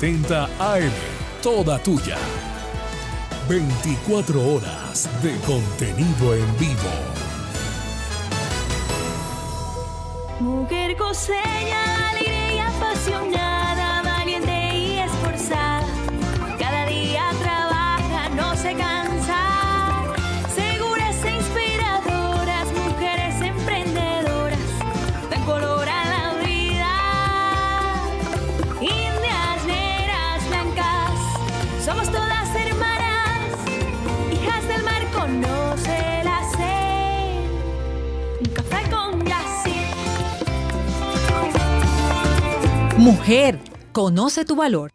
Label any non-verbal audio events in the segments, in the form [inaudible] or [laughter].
30 AM, toda tuya. 24 horas de contenido en vivo. Mujer coseña, alegre y apasionada, Mujer, conoce tu valor.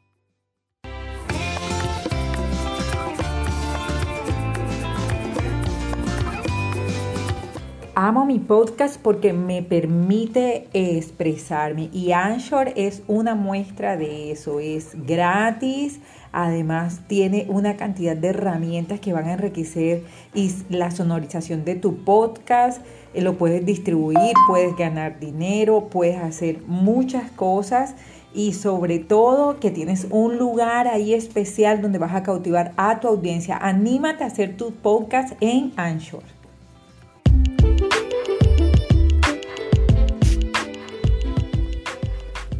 Amo mi podcast porque me permite expresarme y Anchor es una muestra de eso. Es gratis, además tiene una cantidad de herramientas que van a enriquecer y la sonorización de tu podcast. Eh, Lo puedes distribuir, puedes ganar dinero, puedes hacer muchas cosas y sobre todo que tienes un lugar ahí especial donde vas a cautivar a tu audiencia. Anímate a hacer tu podcast en Anchor.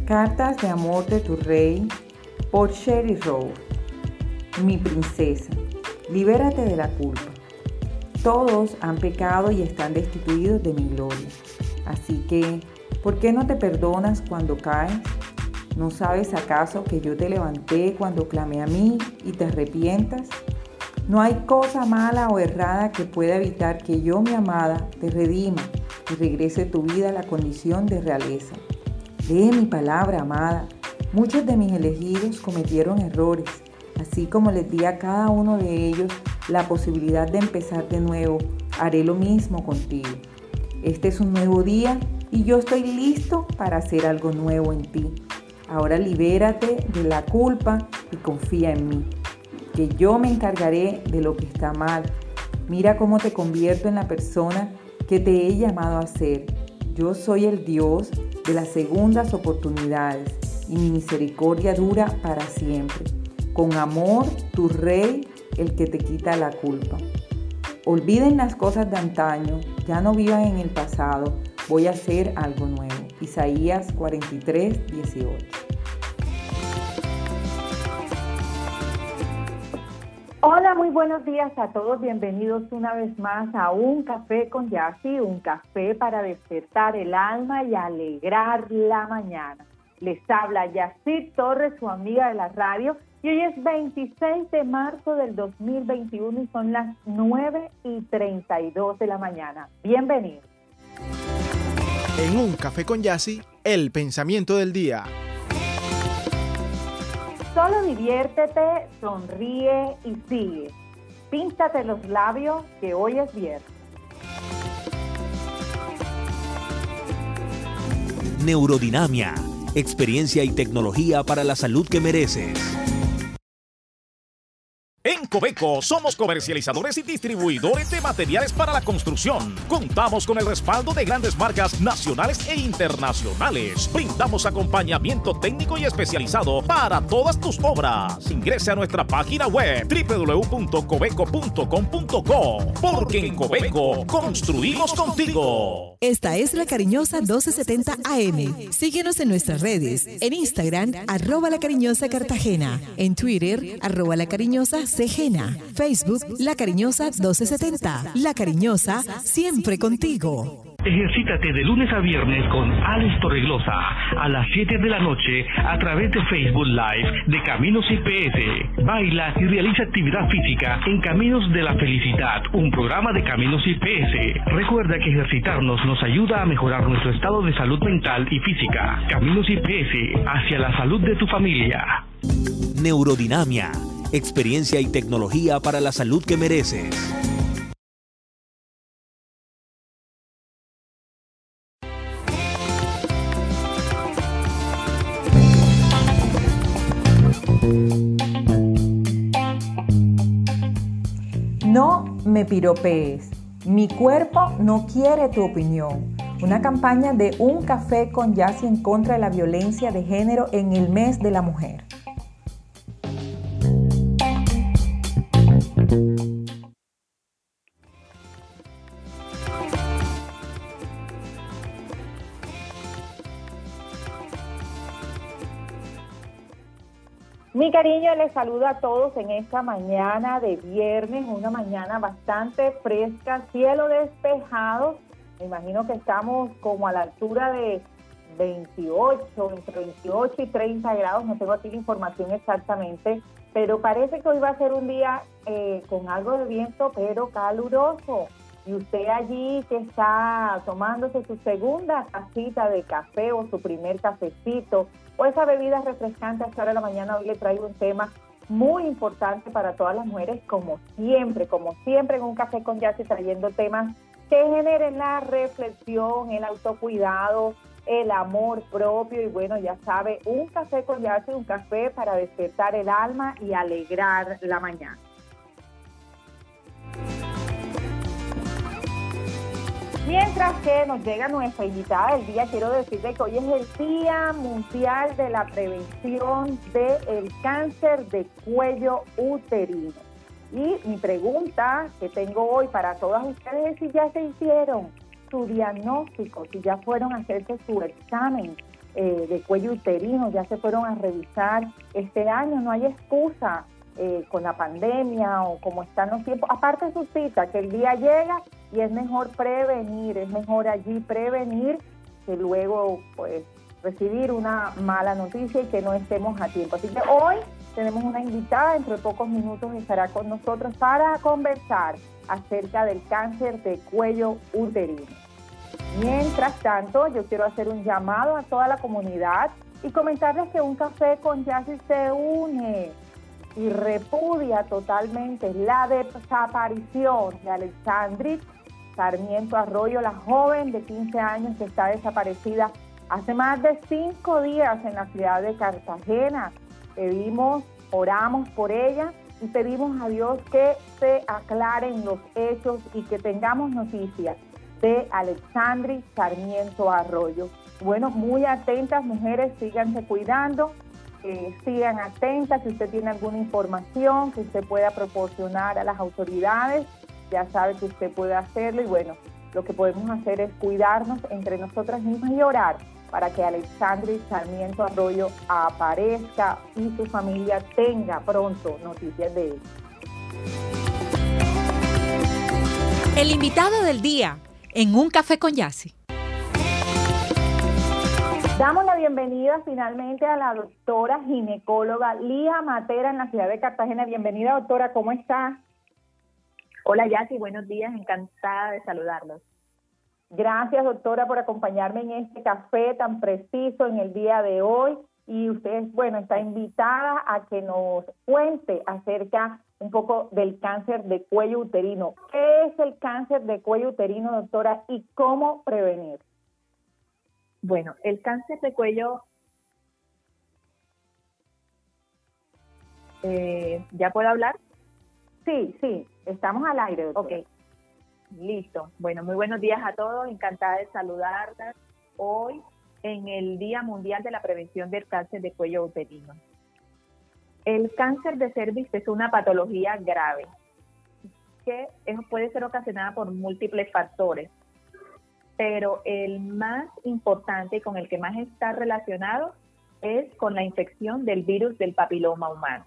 Cartas de amor de tu rey por Sherry Rowe. Mi princesa, libérate de la culpa. Todos han pecado y están destituidos de mi gloria. Así que, ¿por qué no te perdonas cuando caes? ¿No sabes acaso que yo te levanté cuando clamé a mí y te arrepientas? No hay cosa mala o errada que pueda evitar que yo, mi amada, te redima y regrese tu vida a la condición de realeza. Lee mi palabra, amada. Muchos de mis elegidos cometieron errores, así como les di a cada uno de ellos la posibilidad de empezar de nuevo. Haré lo mismo contigo. Este es un nuevo día y yo estoy listo para hacer algo nuevo en ti. Ahora libérate de la culpa y confía en mí, que yo me encargaré de lo que está mal. Mira cómo te convierto en la persona que te he llamado a ser. Yo soy el Dios de las segundas oportunidades y mi misericordia dura para siempre. Con amor, tu rey, el que te quita la culpa. Olviden las cosas de antaño, ya no vivan en el pasado, voy a hacer algo nuevo. Isaías 43, 18. Hola, muy buenos días a todos. Bienvenidos una vez más a Un Café con Yassi, un café para despertar el alma y alegrar la mañana. Les habla Yassi Torres, su amiga de la radio, y hoy es 26 de marzo del 2021 y son las 9 y 32 de la mañana. Bienvenidos. En Un Café con Yassi, el pensamiento del día. Solo diviértete, sonríe y sigue. Píntate los labios que hoy es viernes. Neurodinamia, experiencia y tecnología para la salud que mereces. Cobeco somos comercializadores y distribuidores de materiales para la construcción. Contamos con el respaldo de grandes marcas nacionales e internacionales. Brindamos acompañamiento técnico y especializado para todas tus obras. Ingrese a nuestra página web www.cobeco.com.co porque en Cobeco construimos contigo. Esta es la cariñosa 1270 AM. Síguenos en nuestras redes. En Instagram, arroba la cariñosa Cartagena. En Twitter, arroba la cariñosa Facebook, la cariñosa 1270. La cariñosa, siempre contigo. Ejercítate de lunes a viernes con Alex Torreglosa a las 7 de la noche a través de Facebook Live de Caminos IPS. Baila y realiza actividad física en Caminos de la Felicidad, un programa de Caminos IPS. Recuerda que ejercitarnos nos ayuda a mejorar nuestro estado de salud mental y física. Caminos IPS hacia la salud de tu familia. Neurodinamia, experiencia y tecnología para la salud que mereces. No me piropees. Mi cuerpo no quiere tu opinión. Una campaña de Un Café con Yassi en contra de la violencia de género en el mes de la mujer. Mi cariño les saluda a todos en esta mañana de viernes, una mañana bastante fresca, cielo despejado. Me imagino que estamos como a la altura de 28, entre 28 y 30 grados, no tengo aquí la información exactamente, pero parece que hoy va a ser un día eh, con algo de viento, pero caluroso. Y usted allí que está tomándose su segunda tacita de café o su primer cafecito o esa bebida refrescante a esta hora de la mañana, hoy le traigo un tema muy importante para todas las mujeres, como siempre, como siempre en un café con Yassi trayendo temas que generen la reflexión, el autocuidado, el amor propio y bueno, ya sabe, un café con Yassi, un café para despertar el alma y alegrar la mañana. Mientras que nos llega nuestra invitada del día, quiero decirle que hoy es el Día Mundial de la Prevención del Cáncer de Cuello Uterino. Y mi pregunta que tengo hoy para todas ustedes es si ya se hicieron su diagnóstico, si ya fueron a hacerse su examen eh, de cuello uterino, ya se fueron a revisar este año, no hay excusa eh, con la pandemia o como están los tiempos. Aparte su cita, que el día llega y es mejor prevenir, es mejor allí prevenir que luego pues recibir una mala noticia y que no estemos a tiempo. Así que hoy tenemos una invitada, dentro de pocos minutos estará con nosotros para conversar acerca del cáncer de cuello uterino. Mientras tanto, yo quiero hacer un llamado a toda la comunidad y comentarles que un café con Yassi se une y repudia totalmente la desaparición de Alexandrit Sarmiento Arroyo, la joven de 15 años que está desaparecida hace más de cinco días en la ciudad de Cartagena. Pedimos, oramos por ella y pedimos a Dios que se aclaren los hechos y que tengamos noticias de Alexandri Sarmiento Arroyo. Bueno, muy atentas mujeres, síganse cuidando, eh, sigan atentas si usted tiene alguna información que usted pueda proporcionar a las autoridades ya sabe que usted puede hacerlo y bueno, lo que podemos hacer es cuidarnos entre nosotras mismas y orar para que Alexandre Sarmiento Arroyo aparezca y su familia tenga pronto noticias de él. El invitado del día en Un Café con Yassi. Damos la bienvenida finalmente a la doctora ginecóloga Lía Matera en la ciudad de Cartagena. Bienvenida, doctora, ¿cómo está? Hola Yassi, buenos días, encantada de saludarlos. Gracias doctora por acompañarme en este café tan preciso en el día de hoy y usted, bueno, está invitada a que nos cuente acerca un poco del cáncer de cuello uterino. ¿Qué es el cáncer de cuello uterino, doctora, y cómo prevenir? Bueno, el cáncer de cuello, eh, ¿ya puedo hablar? Sí, sí, estamos al aire. Ok, listo. Bueno, muy buenos días a todos. Encantada de saludarlas hoy en el Día Mundial de la Prevención del Cáncer de Cuello Uterino. El cáncer de cervix es una patología grave que puede ser ocasionada por múltiples factores, pero el más importante y con el que más está relacionado es con la infección del virus del papiloma humano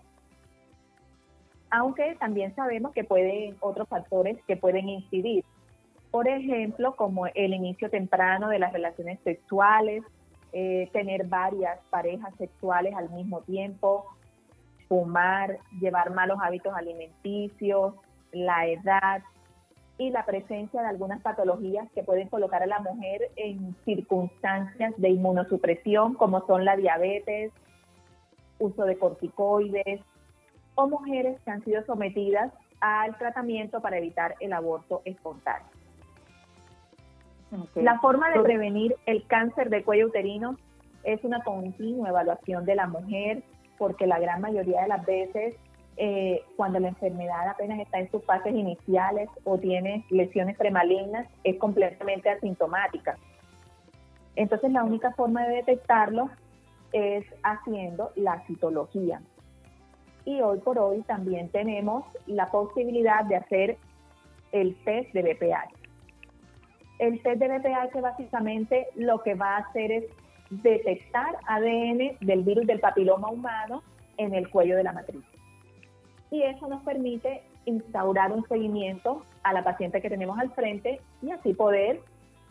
aunque también sabemos que pueden otros factores que pueden incidir. Por ejemplo, como el inicio temprano de las relaciones sexuales, eh, tener varias parejas sexuales al mismo tiempo, fumar, llevar malos hábitos alimenticios, la edad y la presencia de algunas patologías que pueden colocar a la mujer en circunstancias de inmunosupresión, como son la diabetes, uso de corticoides, o mujeres que han sido sometidas al tratamiento para evitar el aborto espontáneo. La forma de prevenir el cáncer de cuello uterino es una continua evaluación de la mujer, porque la gran mayoría de las veces, eh, cuando la enfermedad apenas está en sus fases iniciales o tiene lesiones premalignas, es completamente asintomática. Entonces, la única forma de detectarlo es haciendo la citología y hoy por hoy también tenemos la posibilidad de hacer el test de BPH. El test de BPH básicamente lo que va a hacer es detectar ADN del virus del papiloma humano en el cuello de la matriz. Y eso nos permite instaurar un seguimiento a la paciente que tenemos al frente y así poder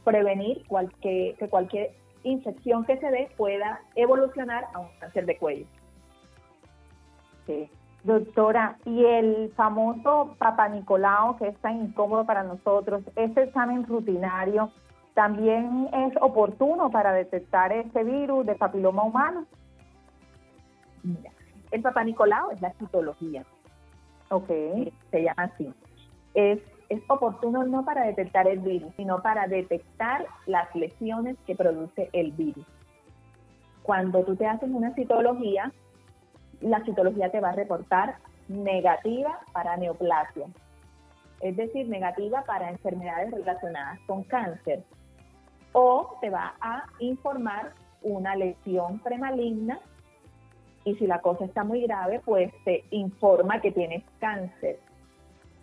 prevenir cualquier, que cualquier infección que se dé pueda evolucionar a un cáncer de cuello. Sí. Doctora, y el famoso Papa Nicolau, que es tan incómodo para nosotros, ese examen rutinario, ¿también es oportuno para detectar ese virus de papiloma humano? Mira, el Papa Nicolau es la citología. Ok. Se llama así. Es, es oportuno no para detectar el virus, sino para detectar las lesiones que produce el virus. Cuando tú te haces una citología, la citología te va a reportar negativa para neoplasia, es decir, negativa para enfermedades relacionadas con cáncer, o te va a informar una lesión premaligna y si la cosa está muy grave, pues te informa que tienes cáncer.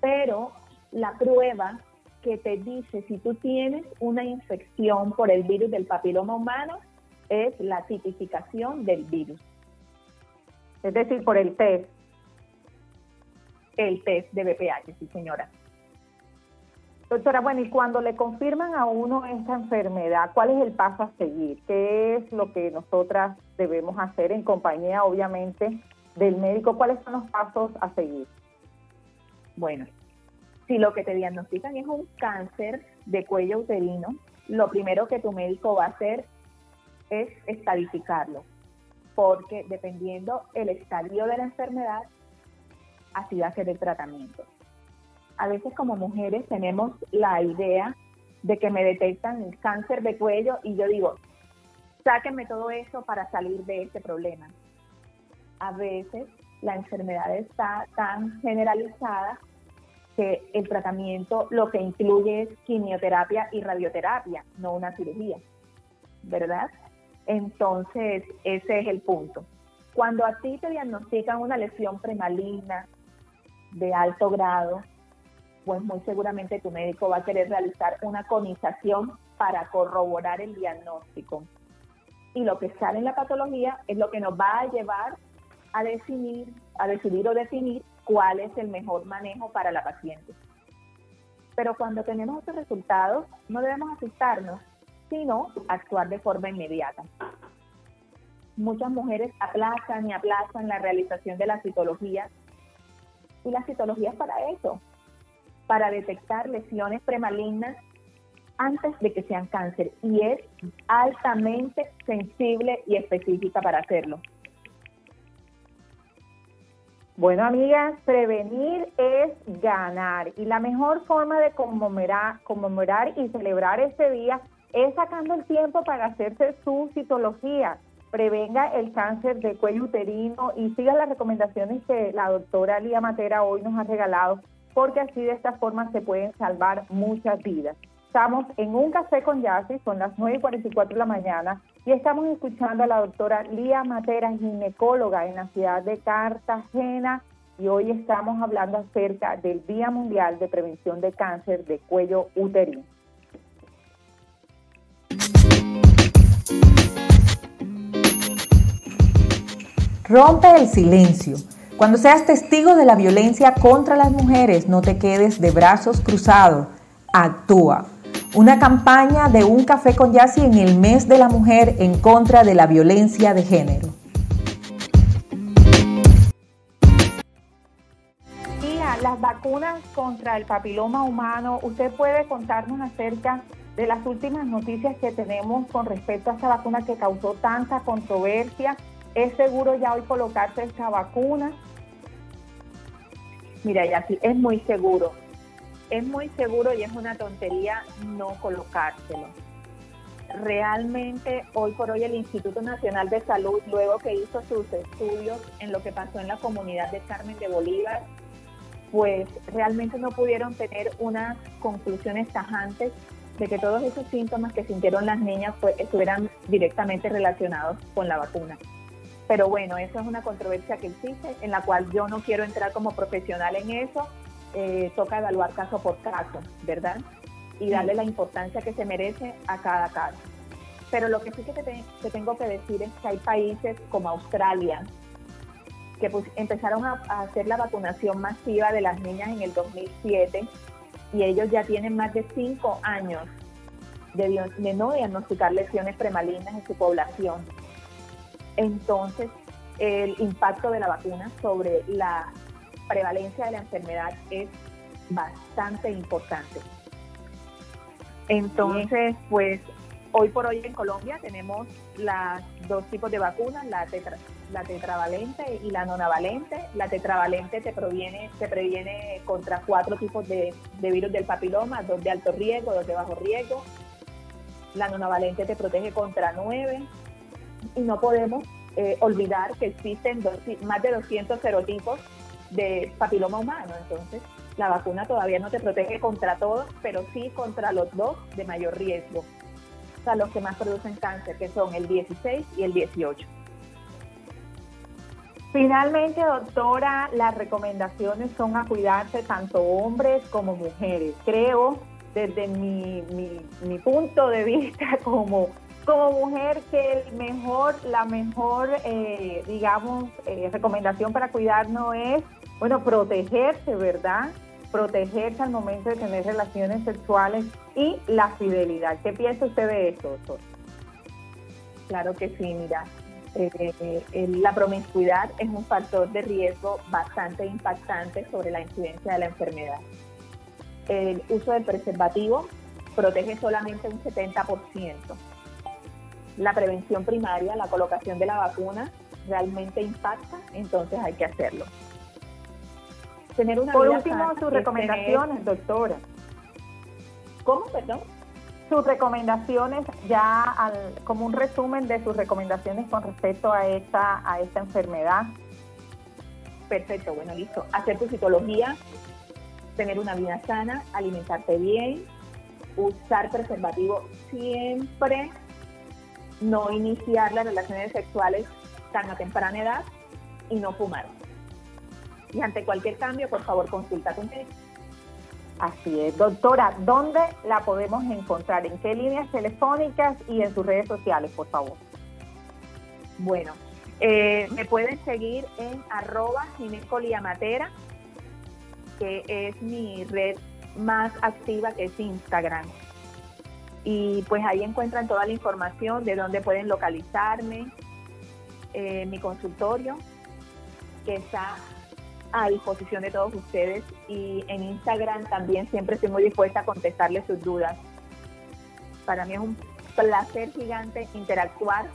Pero la prueba que te dice si tú tienes una infección por el virus del papiloma humano es la tipificación del virus es decir, por el test. El test de BPH, sí señora. Doctora, bueno, y cuando le confirman a uno esta enfermedad, ¿cuál es el paso a seguir? ¿Qué es lo que nosotras debemos hacer en compañía, obviamente, del médico? ¿Cuáles son los pasos a seguir? Bueno, si lo que te diagnostican es un cáncer de cuello uterino, lo primero que tu médico va a hacer es estadificarlo porque dependiendo el estadio de la enfermedad, así va a ser el tratamiento. A veces como mujeres tenemos la idea de que me detectan el cáncer de cuello y yo digo, sáquenme todo eso para salir de este problema. A veces la enfermedad está tan generalizada que el tratamiento lo que incluye es quimioterapia y radioterapia, no una cirugía, ¿verdad? Entonces, ese es el punto. Cuando a ti te diagnostican una lesión premaligna de alto grado, pues muy seguramente tu médico va a querer realizar una conización para corroborar el diagnóstico. Y lo que sale en la patología es lo que nos va a llevar a definir, a decidir o definir cuál es el mejor manejo para la paciente. Pero cuando tenemos estos resultados, no debemos asustarnos sino actuar de forma inmediata. Muchas mujeres aplazan y aplazan la realización de la citología y la citología es para eso, para detectar lesiones premalignas antes de que sean cáncer y es altamente sensible y específica para hacerlo. Bueno, amigas, prevenir es ganar y la mejor forma de conmemorar, conmemorar y celebrar este día es sacando el tiempo para hacerse su citología, prevenga el cáncer de cuello uterino y siga las recomendaciones que la doctora Lía Matera hoy nos ha regalado, porque así de esta forma se pueden salvar muchas vidas. Estamos en un café con Yassi, son las 9.44 de la mañana, y estamos escuchando a la doctora Lía Matera, ginecóloga en la ciudad de Cartagena, y hoy estamos hablando acerca del Día Mundial de Prevención de Cáncer de Cuello Uterino. Rompe el silencio. Cuando seas testigo de la violencia contra las mujeres, no te quedes de brazos cruzados. Actúa. Una campaña de un café con Yassi en el mes de la mujer en contra de la violencia de género. las vacunas contra el papiloma humano, ¿usted puede contarnos acerca de las últimas noticias que tenemos con respecto a esta vacuna que causó tanta controversia? ¿Es seguro ya hoy colocarse esta vacuna? Mira, ya sí, es muy seguro. Es muy seguro y es una tontería no colocárselo. Realmente, hoy por hoy, el Instituto Nacional de Salud, luego que hizo sus estudios en lo que pasó en la comunidad de Carmen de Bolívar, pues realmente no pudieron tener unas conclusiones tajantes de que todos esos síntomas que sintieron las niñas pues, estuvieran directamente relacionados con la vacuna. Pero bueno, eso es una controversia que existe, en la cual yo no quiero entrar como profesional en eso. Eh, toca evaluar caso por caso, ¿verdad? Y darle la importancia que se merece a cada caso. Pero lo que sí que te, tengo que decir es que hay países como Australia, que pues, empezaron a, hacer la vacunación masiva de las niñas en el 2007 y ellos ya tienen más de cinco años de, de no diagnosticar lesiones premalignas en su población. Entonces, el impacto de la vacuna sobre la prevalencia de la enfermedad es bastante importante. Entonces, pues hoy por hoy en Colombia tenemos las dos tipos de vacunas, la, la tetravalente y la nonavalente. La tetravalente te, proviene, te previene contra cuatro tipos de, virus del papiloma, dos de alto riesgo, dos de bajo riesgo. La nonavalente te protege contra nueve. Y no podemos eh, olvidar que existen más de 200 serotipos de papiloma humano. Entonces, la vacuna todavía no te protege contra todos, pero sí contra los dos de mayor riesgo. O sea, los que más producen cáncer, que son el 16 y el 18. Finalmente, doctora, las recomendaciones son a cuidarse tanto hombres como mujeres. Creo, desde mi, mi punto de vista [laughs] como como mujer que el mejor, la mejor, eh, digamos, eh, recomendación para cuidarnos es, bueno, protegerse, ¿verdad? Protegerse al momento de tener relaciones sexuales y la fidelidad. ¿Qué piensa usted de eso, doctor? Claro que sí, mira. Eh, la promiscuidad es un factor de riesgo bastante impactante sobre la incidencia de la enfermedad. El uso del preservativo protege solamente un 70% la prevención primaria, la colocación de la vacuna, realmente impacta, entonces hay que hacerlo. Tener una Por último, sus recomendaciones, doctora. ¿Cómo, perdón? Sus recomendaciones, ya como un resumen de sus recomendaciones con respecto a esta, a esta enfermedad. Perfecto, bueno, listo. Hacer tu citología, tener una vida sana, alimentarte bien, usar preservativo siempre no iniciar las relaciones sexuales tan a temprana edad y no fumar. Y ante cualquier cambio, por favor, consulta con médico. Así es. Doctora, ¿dónde la podemos encontrar? ¿En qué líneas telefónicas y en sus redes sociales, por favor? Bueno, eh, me pueden seguir en arroba ginecoliamatera, que es mi red más activa, que es Instagram y pues ahí encuentran toda la información de dónde pueden localizarme, eh, mi consultorio, que está a disposición de todos ustedes y en Instagram también siempre estoy muy dispuesta a contestarles sus dudas. Para mí es un placer gigante interactuar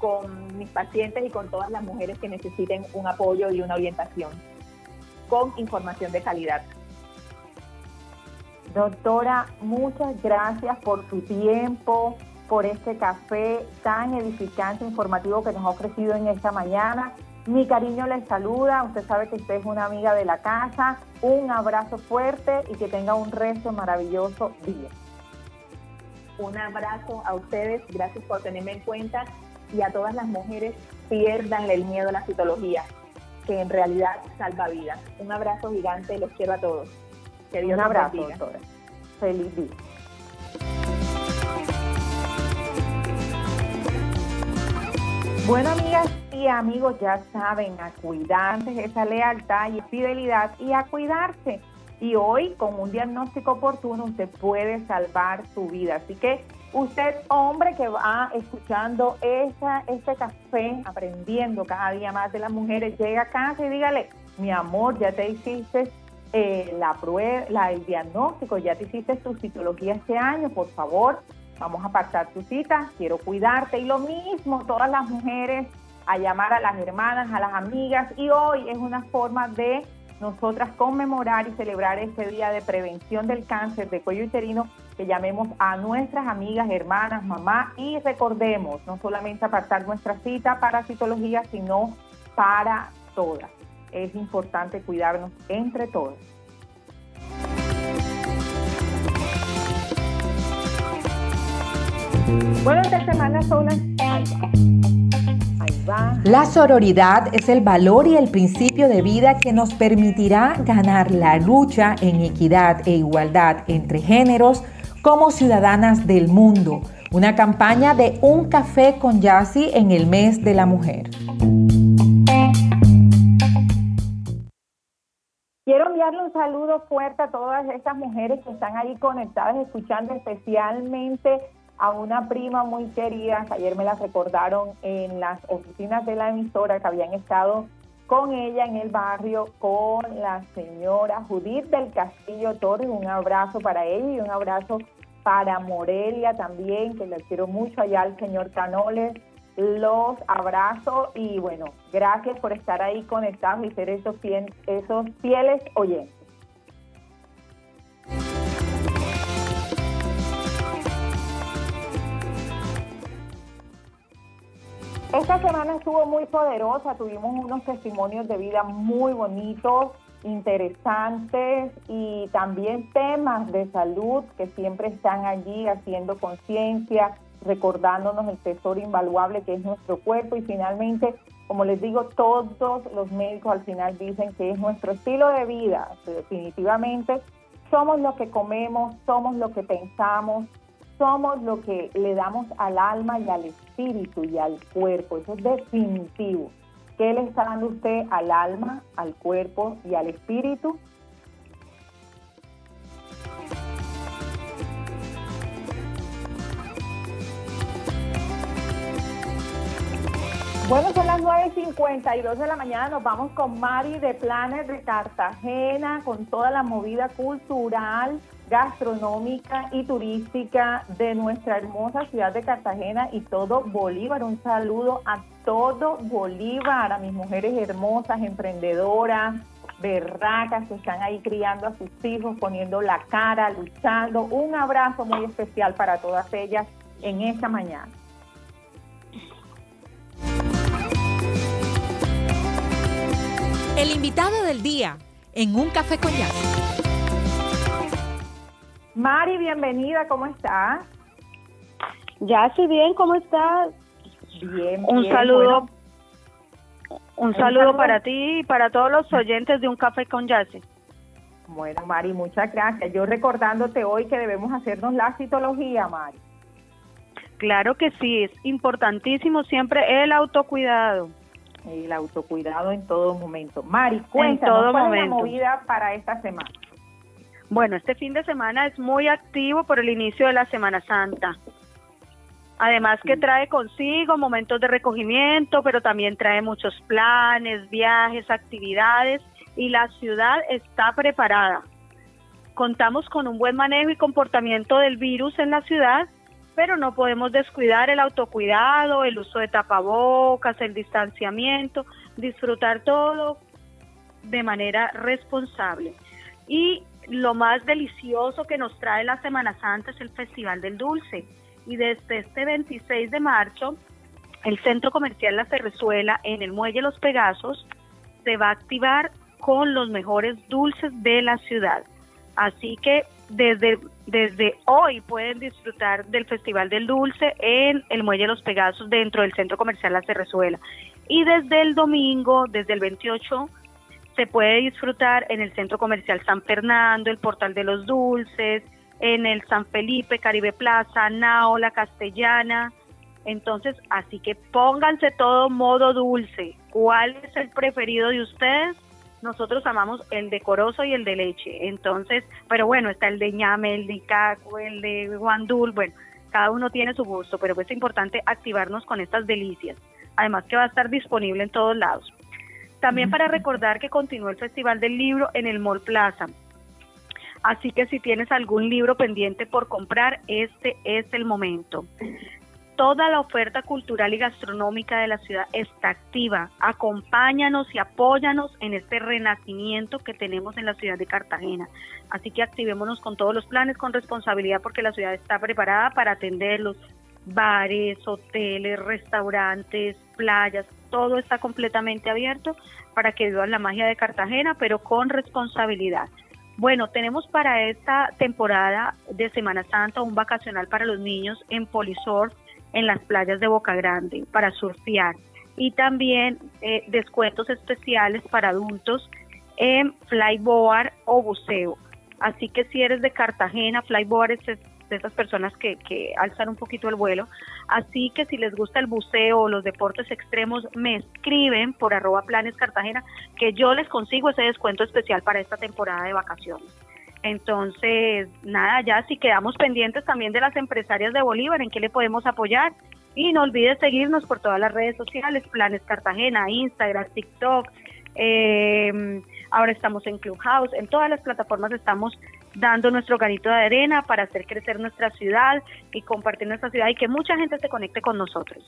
con mis pacientes y con todas las mujeres que necesiten un apoyo y una orientación con información de calidad. Doctora, muchas gracias por su tiempo, por este café tan edificante, informativo que nos ha ofrecido en esta mañana. Mi cariño les saluda, usted sabe que usted es una amiga de la casa. Un abrazo fuerte y que tenga un resto maravilloso día. Un abrazo a ustedes, gracias por tenerme en cuenta y a todas las mujeres pierdan el miedo a la citología, que en realidad salva vidas. Un abrazo gigante, los quiero a todos. Un abrazo, doctora. Feliz día. Bueno, amigas y amigos, ya saben, a cuidarse esa lealtad y fidelidad y a cuidarse. Y hoy, con un diagnóstico oportuno, usted puede salvar su vida. Así que usted, hombre, que va escuchando esa, este café, aprendiendo cada día más de las mujeres, llega a casa y dígale, mi amor, ya te hiciste eh, la prueba, la, el diagnóstico, ya te hiciste tu citología este año, por favor, vamos a apartar tu cita, quiero cuidarte. Y lo mismo, todas las mujeres, a llamar a las hermanas, a las amigas. Y hoy es una forma de nosotras conmemorar y celebrar este día de prevención del cáncer de cuello uterino, que llamemos a nuestras amigas, hermanas, mamá y recordemos no solamente apartar nuestra cita para citología, sino para todas es importante cuidarnos entre todos. Bueno, esta semana son la sororidad es el valor y el principio de vida que nos permitirá ganar la lucha en equidad e igualdad entre géneros como ciudadanas del mundo. Una campaña de Un Café con Yasi en el mes de la mujer. Quiero enviarle un saludo fuerte a todas estas mujeres que están ahí conectadas, escuchando especialmente a una prima muy querida, que ayer me la recordaron en las oficinas de la emisora, que habían estado con ella en el barrio, con la señora Judith del Castillo Torres. Un abrazo para ella y un abrazo para Morelia también, que le quiero mucho allá al señor Canoles. Los abrazo y bueno, gracias por estar ahí conectados y ser esos, esos fieles oyentes. Esta semana estuvo muy poderosa, tuvimos unos testimonios de vida muy bonitos, interesantes y también temas de salud que siempre están allí haciendo conciencia, recordándonos el tesoro invaluable que es nuestro cuerpo y finalmente, como les digo, todos los médicos al final dicen que es nuestro estilo de vida, definitivamente somos lo que comemos, somos lo que pensamos, somos lo que le damos al alma y al espíritu y al cuerpo. Eso es definitivo. ¿Qué le está dando usted al alma, al cuerpo y al espíritu? Bueno, son las 9.52 de la mañana. Nos vamos con Mari de Planes de Cartagena, con toda la movida cultural gastronómica y turística de nuestra hermosa ciudad de Cartagena y todo Bolívar. Un saludo a todo Bolívar, a mis mujeres hermosas, emprendedoras, berracas que están ahí criando a sus hijos, poniendo la cara, luchando. Un abrazo muy especial para todas ellas en esta mañana. El invitado del día en un café con. Mari, bienvenida, ¿cómo estás? Ya estoy bien, ¿cómo estás? Bien, un saludo. un, saludo, para ti y para todos los oyentes de Un Café con Jazz. Bueno, Mari, muchas gracias. Yo recordándote hoy que debemos hacernos la citología, Mari. Claro que sí, es importantísimo siempre el autocuidado. El autocuidado en todo momento. Mari, cuéntanos cuál es la movida para esta semana. Bueno, este fin de semana es muy activo por el inicio de la Semana Santa. Además que trae consigo momentos de recogimiento, pero también trae muchos planes, viajes, actividades y la ciudad está preparada. Contamos con un buen manejo y comportamiento del virus en la ciudad, pero no podemos descuidar el autocuidado, el uso de tapabocas, el distanciamiento, disfrutar todo de manera responsable. Y lo más delicioso que nos trae la Semana Santa es el Festival del Dulce. Y desde este 26 de marzo, el Centro Comercial La Ferrezuela en el Muelle Los Pegasos se va a activar con los mejores dulces de la ciudad. Así que desde, desde hoy pueden disfrutar del Festival del Dulce en el Muelle Los Pegasos dentro del Centro Comercial La Ferrezuela. Y desde el domingo, desde el 28 se puede disfrutar en el Centro Comercial San Fernando, el Portal de los Dulces, en el San Felipe, Caribe Plaza, Nao, La Castellana. Entonces, así que pónganse todo modo dulce. ¿Cuál es el preferido de ustedes? Nosotros amamos el decoroso y el de leche. Entonces, pero bueno, está el de ñame, el de caco, el de guandul. Bueno, cada uno tiene su gusto, pero es importante activarnos con estas delicias. Además que va a estar disponible en todos lados. También para recordar que continúa el Festival del Libro en el Mall Plaza. Así que si tienes algún libro pendiente por comprar, este es el momento. Toda la oferta cultural y gastronómica de la ciudad está activa. Acompáñanos y apóyanos en este renacimiento que tenemos en la ciudad de Cartagena. Así que activémonos con todos los planes con responsabilidad porque la ciudad está preparada para atenderlos. Bares, hoteles, restaurantes, playas, todo está completamente abierto para que vivan la magia de Cartagena, pero con responsabilidad. Bueno, tenemos para esta temporada de Semana Santa un vacacional para los niños en Polisor, en las playas de Boca Grande, para surfear. Y también eh, descuentos especiales para adultos en flyboard o buceo. Así que si eres de Cartagena, flyboard es de esas personas que, que alzan un poquito el vuelo. Así que si les gusta el buceo o los deportes extremos, me escriben por arroba planes Cartagena que yo les consigo ese descuento especial para esta temporada de vacaciones. Entonces, nada, ya si quedamos pendientes también de las empresarias de Bolívar, en qué le podemos apoyar. Y no olvides seguirnos por todas las redes sociales, Planes Cartagena, Instagram, TikTok. Eh, ahora estamos en Clubhouse, en todas las plataformas estamos dando nuestro granito de arena para hacer crecer nuestra ciudad y compartir nuestra ciudad y que mucha gente se conecte con nosotros.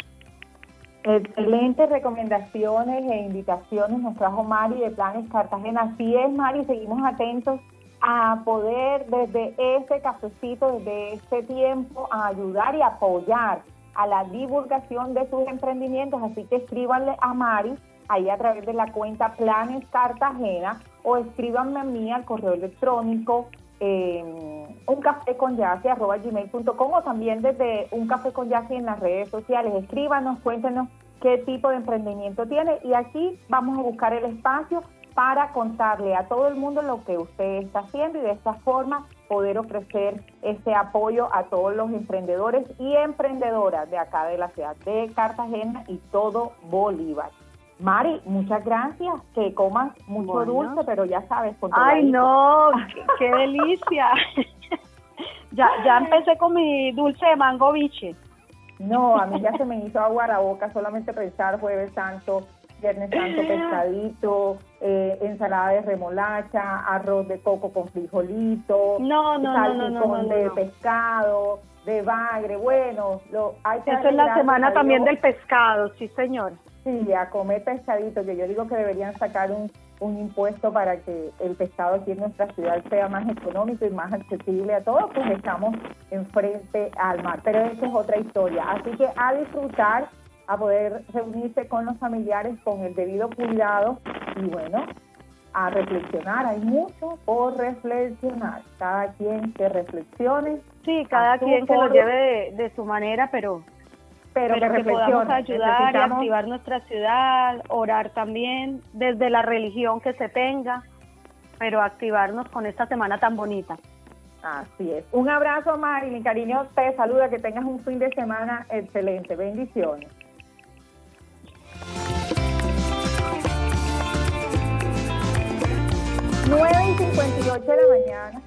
Excelentes recomendaciones e invitaciones nos trajo Mari de Planes Cartagena. Así es, Mari, seguimos atentos a poder desde este cafecito, desde este tiempo, a ayudar y apoyar a la divulgación de sus emprendimientos. Así que escríbanle a Mari ahí a través de la cuenta Planes Cartagena o escríbanme a mí al correo electrónico eh, un café con gmail.com o también desde un café con en las redes sociales. Escríbanos, cuéntenos qué tipo de emprendimiento tiene y aquí vamos a buscar el espacio para contarle a todo el mundo lo que usted está haciendo y de esta forma poder ofrecer este apoyo a todos los emprendedores y emprendedoras de acá de la ciudad de Cartagena y todo Bolívar. Mari, muchas gracias. Que comas mucho dulce, pero ya sabes. Con Ay, no, [laughs] qué, delicia. [laughs] ya, ya empecé con mi dulce de mango biche. No, a mí ya se me hizo agua a la boca solamente pensar jueves santo, viernes santo, pescadito, eh, ensalada de remolacha, arroz de coco con frijolito, no, no, no, no, de pescado, de bagre, bueno, lo, hay Eso es la semana también del pescado, sí señor. Sí, a comer pescadito, que yo digo que deberían sacar un, un impuesto para que el pescado aquí en nuestra ciudad sea más económico y más accesible a todos, pues estamos enfrente al mar. Pero esa es otra historia. Así que a disfrutar, a poder reunirse con los familiares con el debido cuidado y bueno, a reflexionar. Hay mucho por reflexionar. Cada quien que reflexione. Sí, cada quien que lo lleve de su manera, pero pero, que, podamos ayudar y activar nuestra ciudad, orar también desde la religión que se tenga, pero activarnos con esta semana tan bonita. Así es. Un abrazo, Mari. Mi cariño te saluda. Que tengas un fin de semana excelente. Bendiciones. Nueve y 58 de la mañana.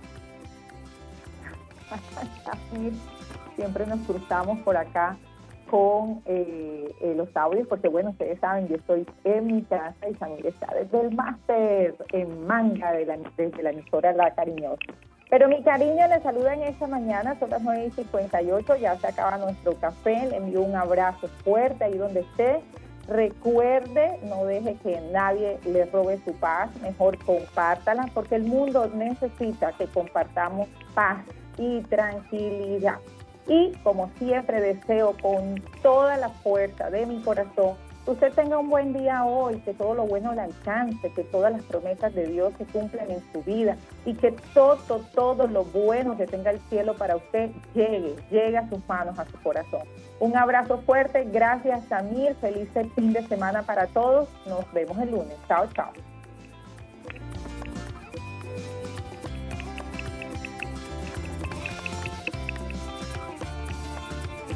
[laughs] Siempre nos cruzamos por acá con eh, eh, los audios, porque bueno, ustedes saben, yo estoy en mi casa y Samir está desde el máster en manga de la, desde la emisora La Cariñosa. Pero mi cariño le saluda en esta mañana, son las 9 y 58, ya se acaba nuestro café, le envío un abrazo fuerte ahí donde esté. Recuerde, no deje que nadie le robe su paz, mejor compártala, porque el mundo necesita que compartamos paz y tranquilidad. Y como siempre deseo con toda la fuerza de mi corazón que usted tenga un buen día hoy, que todo lo bueno le alcance, que todas las promesas de Dios se cumplan en su vida y que todo, todo lo bueno que tenga el cielo para usted llegue, llegue a sus manos, a su corazón. Un abrazo fuerte, gracias Samir, feliz fin de semana para todos, nos vemos el lunes. Chao, chao.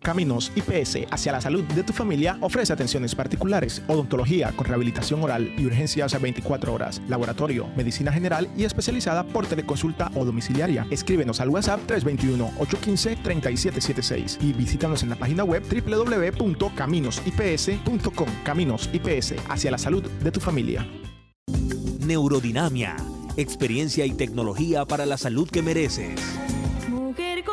Caminos IPS hacia la salud de tu familia ofrece atenciones particulares, odontología con rehabilitación oral y urgencias a 24 horas, laboratorio, medicina general y especializada por teleconsulta o domiciliaria. Escríbenos al WhatsApp 321-815-3776 y visítanos en la página web www.caminosips.com. Caminos IPS hacia la salud de tu familia. Neurodinamia, experiencia y tecnología para la salud que mereces. Mujer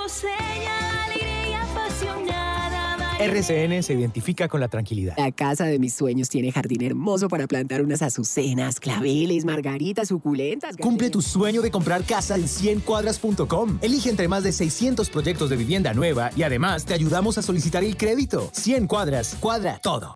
RCN se identifica con la tranquilidad. La casa de mis sueños tiene jardín hermoso para plantar unas azucenas, claveles, margaritas, suculentas. Cumple tu sueño de comprar casa en 100cuadras.com. Elige entre más de 600 proyectos de vivienda nueva y además te ayudamos a solicitar el crédito. 100 cuadras, cuadra todo.